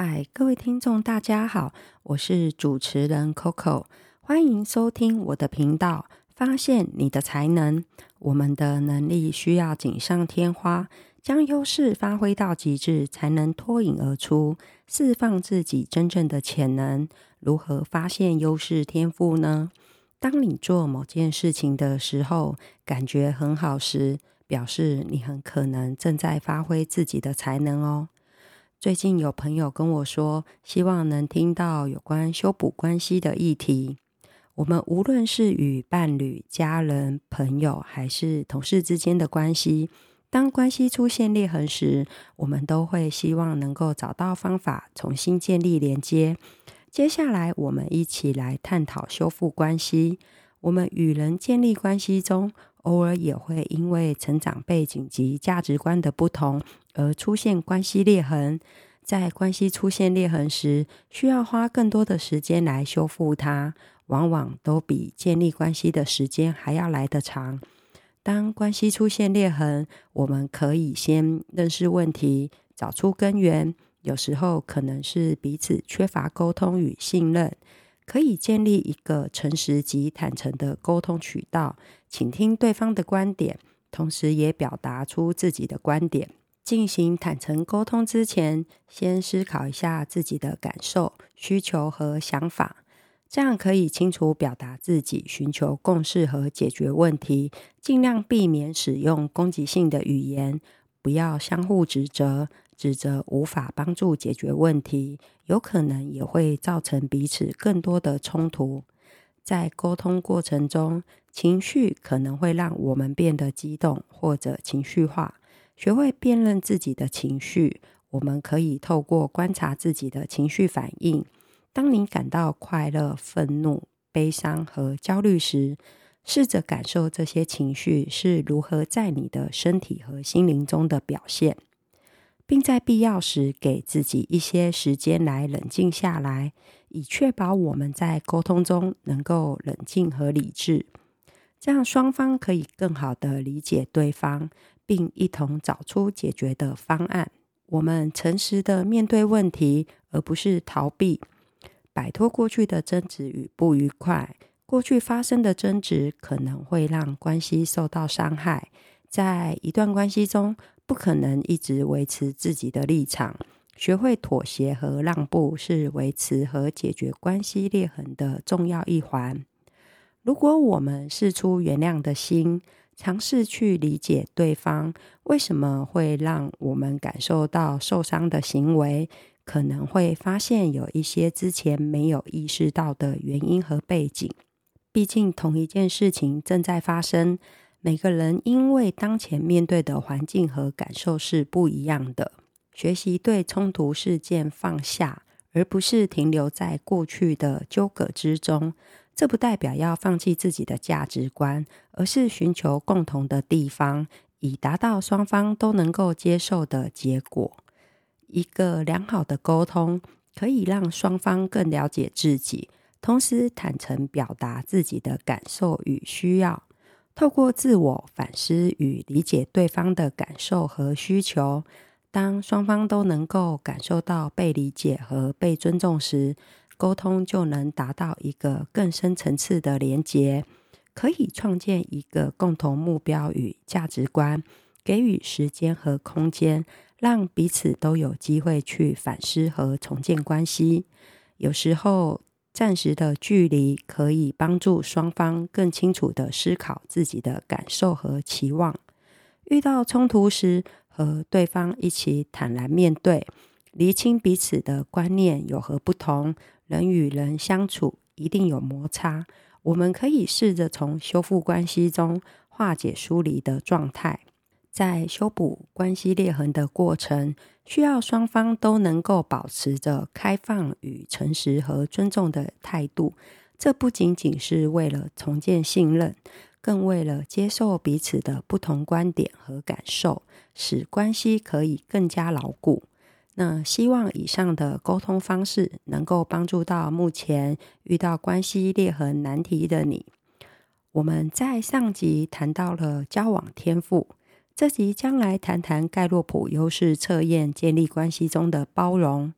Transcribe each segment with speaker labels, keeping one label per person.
Speaker 1: 嗨，各位听众，大家好，我是主持人 Coco，欢迎收听我的频道。发现你的才能，我们的能力需要锦上添花，将优势发挥到极致，才能脱颖而出，释放自己真正的潜能。如何发现优势天赋呢？当你做某件事情的时候，感觉很好时，表示你很可能正在发挥自己的才能哦。最近有朋友跟我说，希望能听到有关修补关系的议题。我们无论是与伴侣、家人、朋友，还是同事之间的关系，当关系出现裂痕时，我们都会希望能够找到方法重新建立连接。接下来，我们一起来探讨修复关系。我们与人建立关系中，偶尔也会因为成长背景及价值观的不同。而出现关系裂痕，在关系出现裂痕时，需要花更多的时间来修复它，往往都比建立关系的时间还要来得长。当关系出现裂痕，我们可以先认识问题，找出根源。有时候可能是彼此缺乏沟通与信任，可以建立一个诚实及坦诚的沟通渠道，倾听对方的观点，同时也表达出自己的观点。进行坦诚沟通之前，先思考一下自己的感受、需求和想法，这样可以清楚表达自己，寻求共识和解决问题。尽量避免使用攻击性的语言，不要相互指责，指责无法帮助解决问题，有可能也会造成彼此更多的冲突。在沟通过程中，情绪可能会让我们变得激动或者情绪化。学会辨认自己的情绪，我们可以透过观察自己的情绪反应。当你感到快乐、愤怒、悲伤和焦虑时，试着感受这些情绪是如何在你的身体和心灵中的表现，并在必要时给自己一些时间来冷静下来，以确保我们在沟通中能够冷静和理智，这样双方可以更好地理解对方。并一同找出解决的方案。我们诚实的面对问题，而不是逃避，摆脱过去的争执与不愉快。过去发生的争执可能会让关系受到伤害。在一段关系中，不可能一直维持自己的立场。学会妥协和让步，是维持和解决关系裂痕的重要一环。如果我们试出原谅的心，尝试去理解对方为什么会让我们感受到受伤的行为，可能会发现有一些之前没有意识到的原因和背景。毕竟同一件事情正在发生，每个人因为当前面对的环境和感受是不一样的。学习对冲突事件放下，而不是停留在过去的纠葛之中。这不代表要放弃自己的价值观，而是寻求共同的地方，以达到双方都能够接受的结果。一个良好的沟通可以让双方更了解自己，同时坦诚表达自己的感受与需要。透过自我反思与理解对方的感受和需求，当双方都能够感受到被理解和被尊重时，沟通就能达到一个更深层次的连结，可以创建一个共同目标与价值观，给予时间和空间，让彼此都有机会去反思和重建关系。有时候，暂时的距离可以帮助双方更清楚地思考自己的感受和期望。遇到冲突时，和对方一起坦然面对，厘清彼此的观念有何不同。人与人相处一定有摩擦，我们可以试着从修复关系中化解疏离的状态。在修补关系裂痕的过程，需要双方都能够保持着开放与诚实和尊重的态度。这不仅仅是为了重建信任，更为了接受彼此的不同观点和感受，使关系可以更加牢固。那希望以上的沟通方式能够帮助到目前遇到关系裂痕难题的你。我们在上集谈到了交往天赋，这集将来谈谈盖洛普优势测验建立关系中的包容。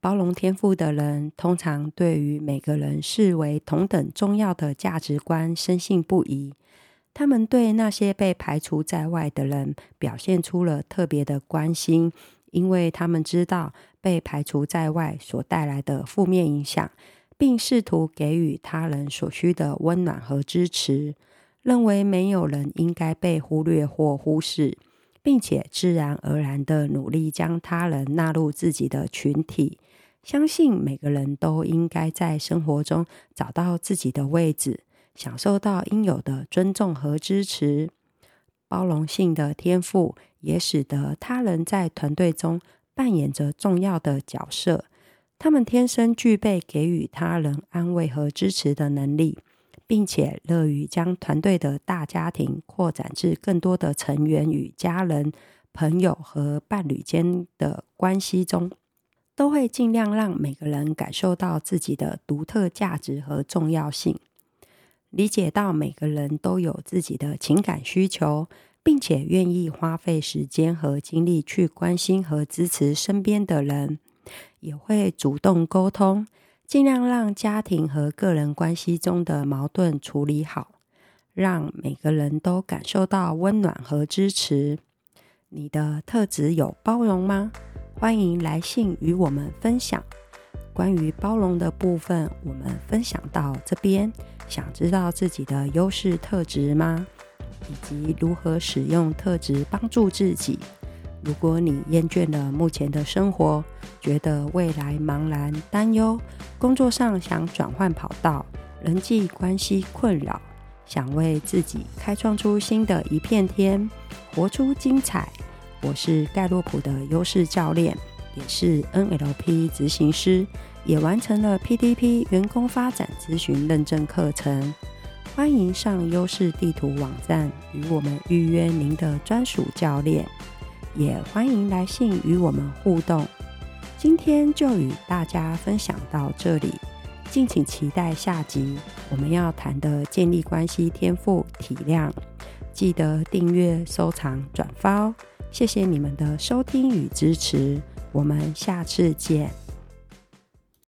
Speaker 1: 包容天赋的人，通常对于每个人视为同等重要的价值观深信不疑。他们对那些被排除在外的人表现出了特别的关心，因为他们知道被排除在外所带来的负面影响，并试图给予他人所需的温暖和支持。认为没有人应该被忽略或忽视。并且自然而然地努力将他人纳入自己的群体，相信每个人都应该在生活中找到自己的位置，享受到应有的尊重和支持。包容性的天赋也使得他人在团队中扮演着重要的角色，他们天生具备给予他人安慰和支持的能力。并且乐于将团队的大家庭扩展至更多的成员与家人、朋友和伴侣间的关系中，都会尽量让每个人感受到自己的独特价值和重要性，理解到每个人都有自己的情感需求，并且愿意花费时间和精力去关心和支持身边的人，也会主动沟通。尽量让家庭和个人关系中的矛盾处理好，让每个人都感受到温暖和支持。你的特质有包容吗？欢迎来信与我们分享。关于包容的部分，我们分享到这边。想知道自己的优势特质吗？以及如何使用特质帮助自己？如果你厌倦了目前的生活，觉得未来茫然担忧，工作上想转换跑道，人际关系困扰，想为自己开创出新的一片天，活出精彩。我是盖洛普的优势教练，也是 NLP 执行师，也完成了 PDP 员工发展咨询认证课程。欢迎上优势地图网站与我们预约您的专属教练。也欢迎来信与我们互动。今天就与大家分享到这里，敬请期待下集我们要谈的建立关系天赋体谅。记得订阅、收藏、转发哦！谢谢你们的收听与支持，我们下次见。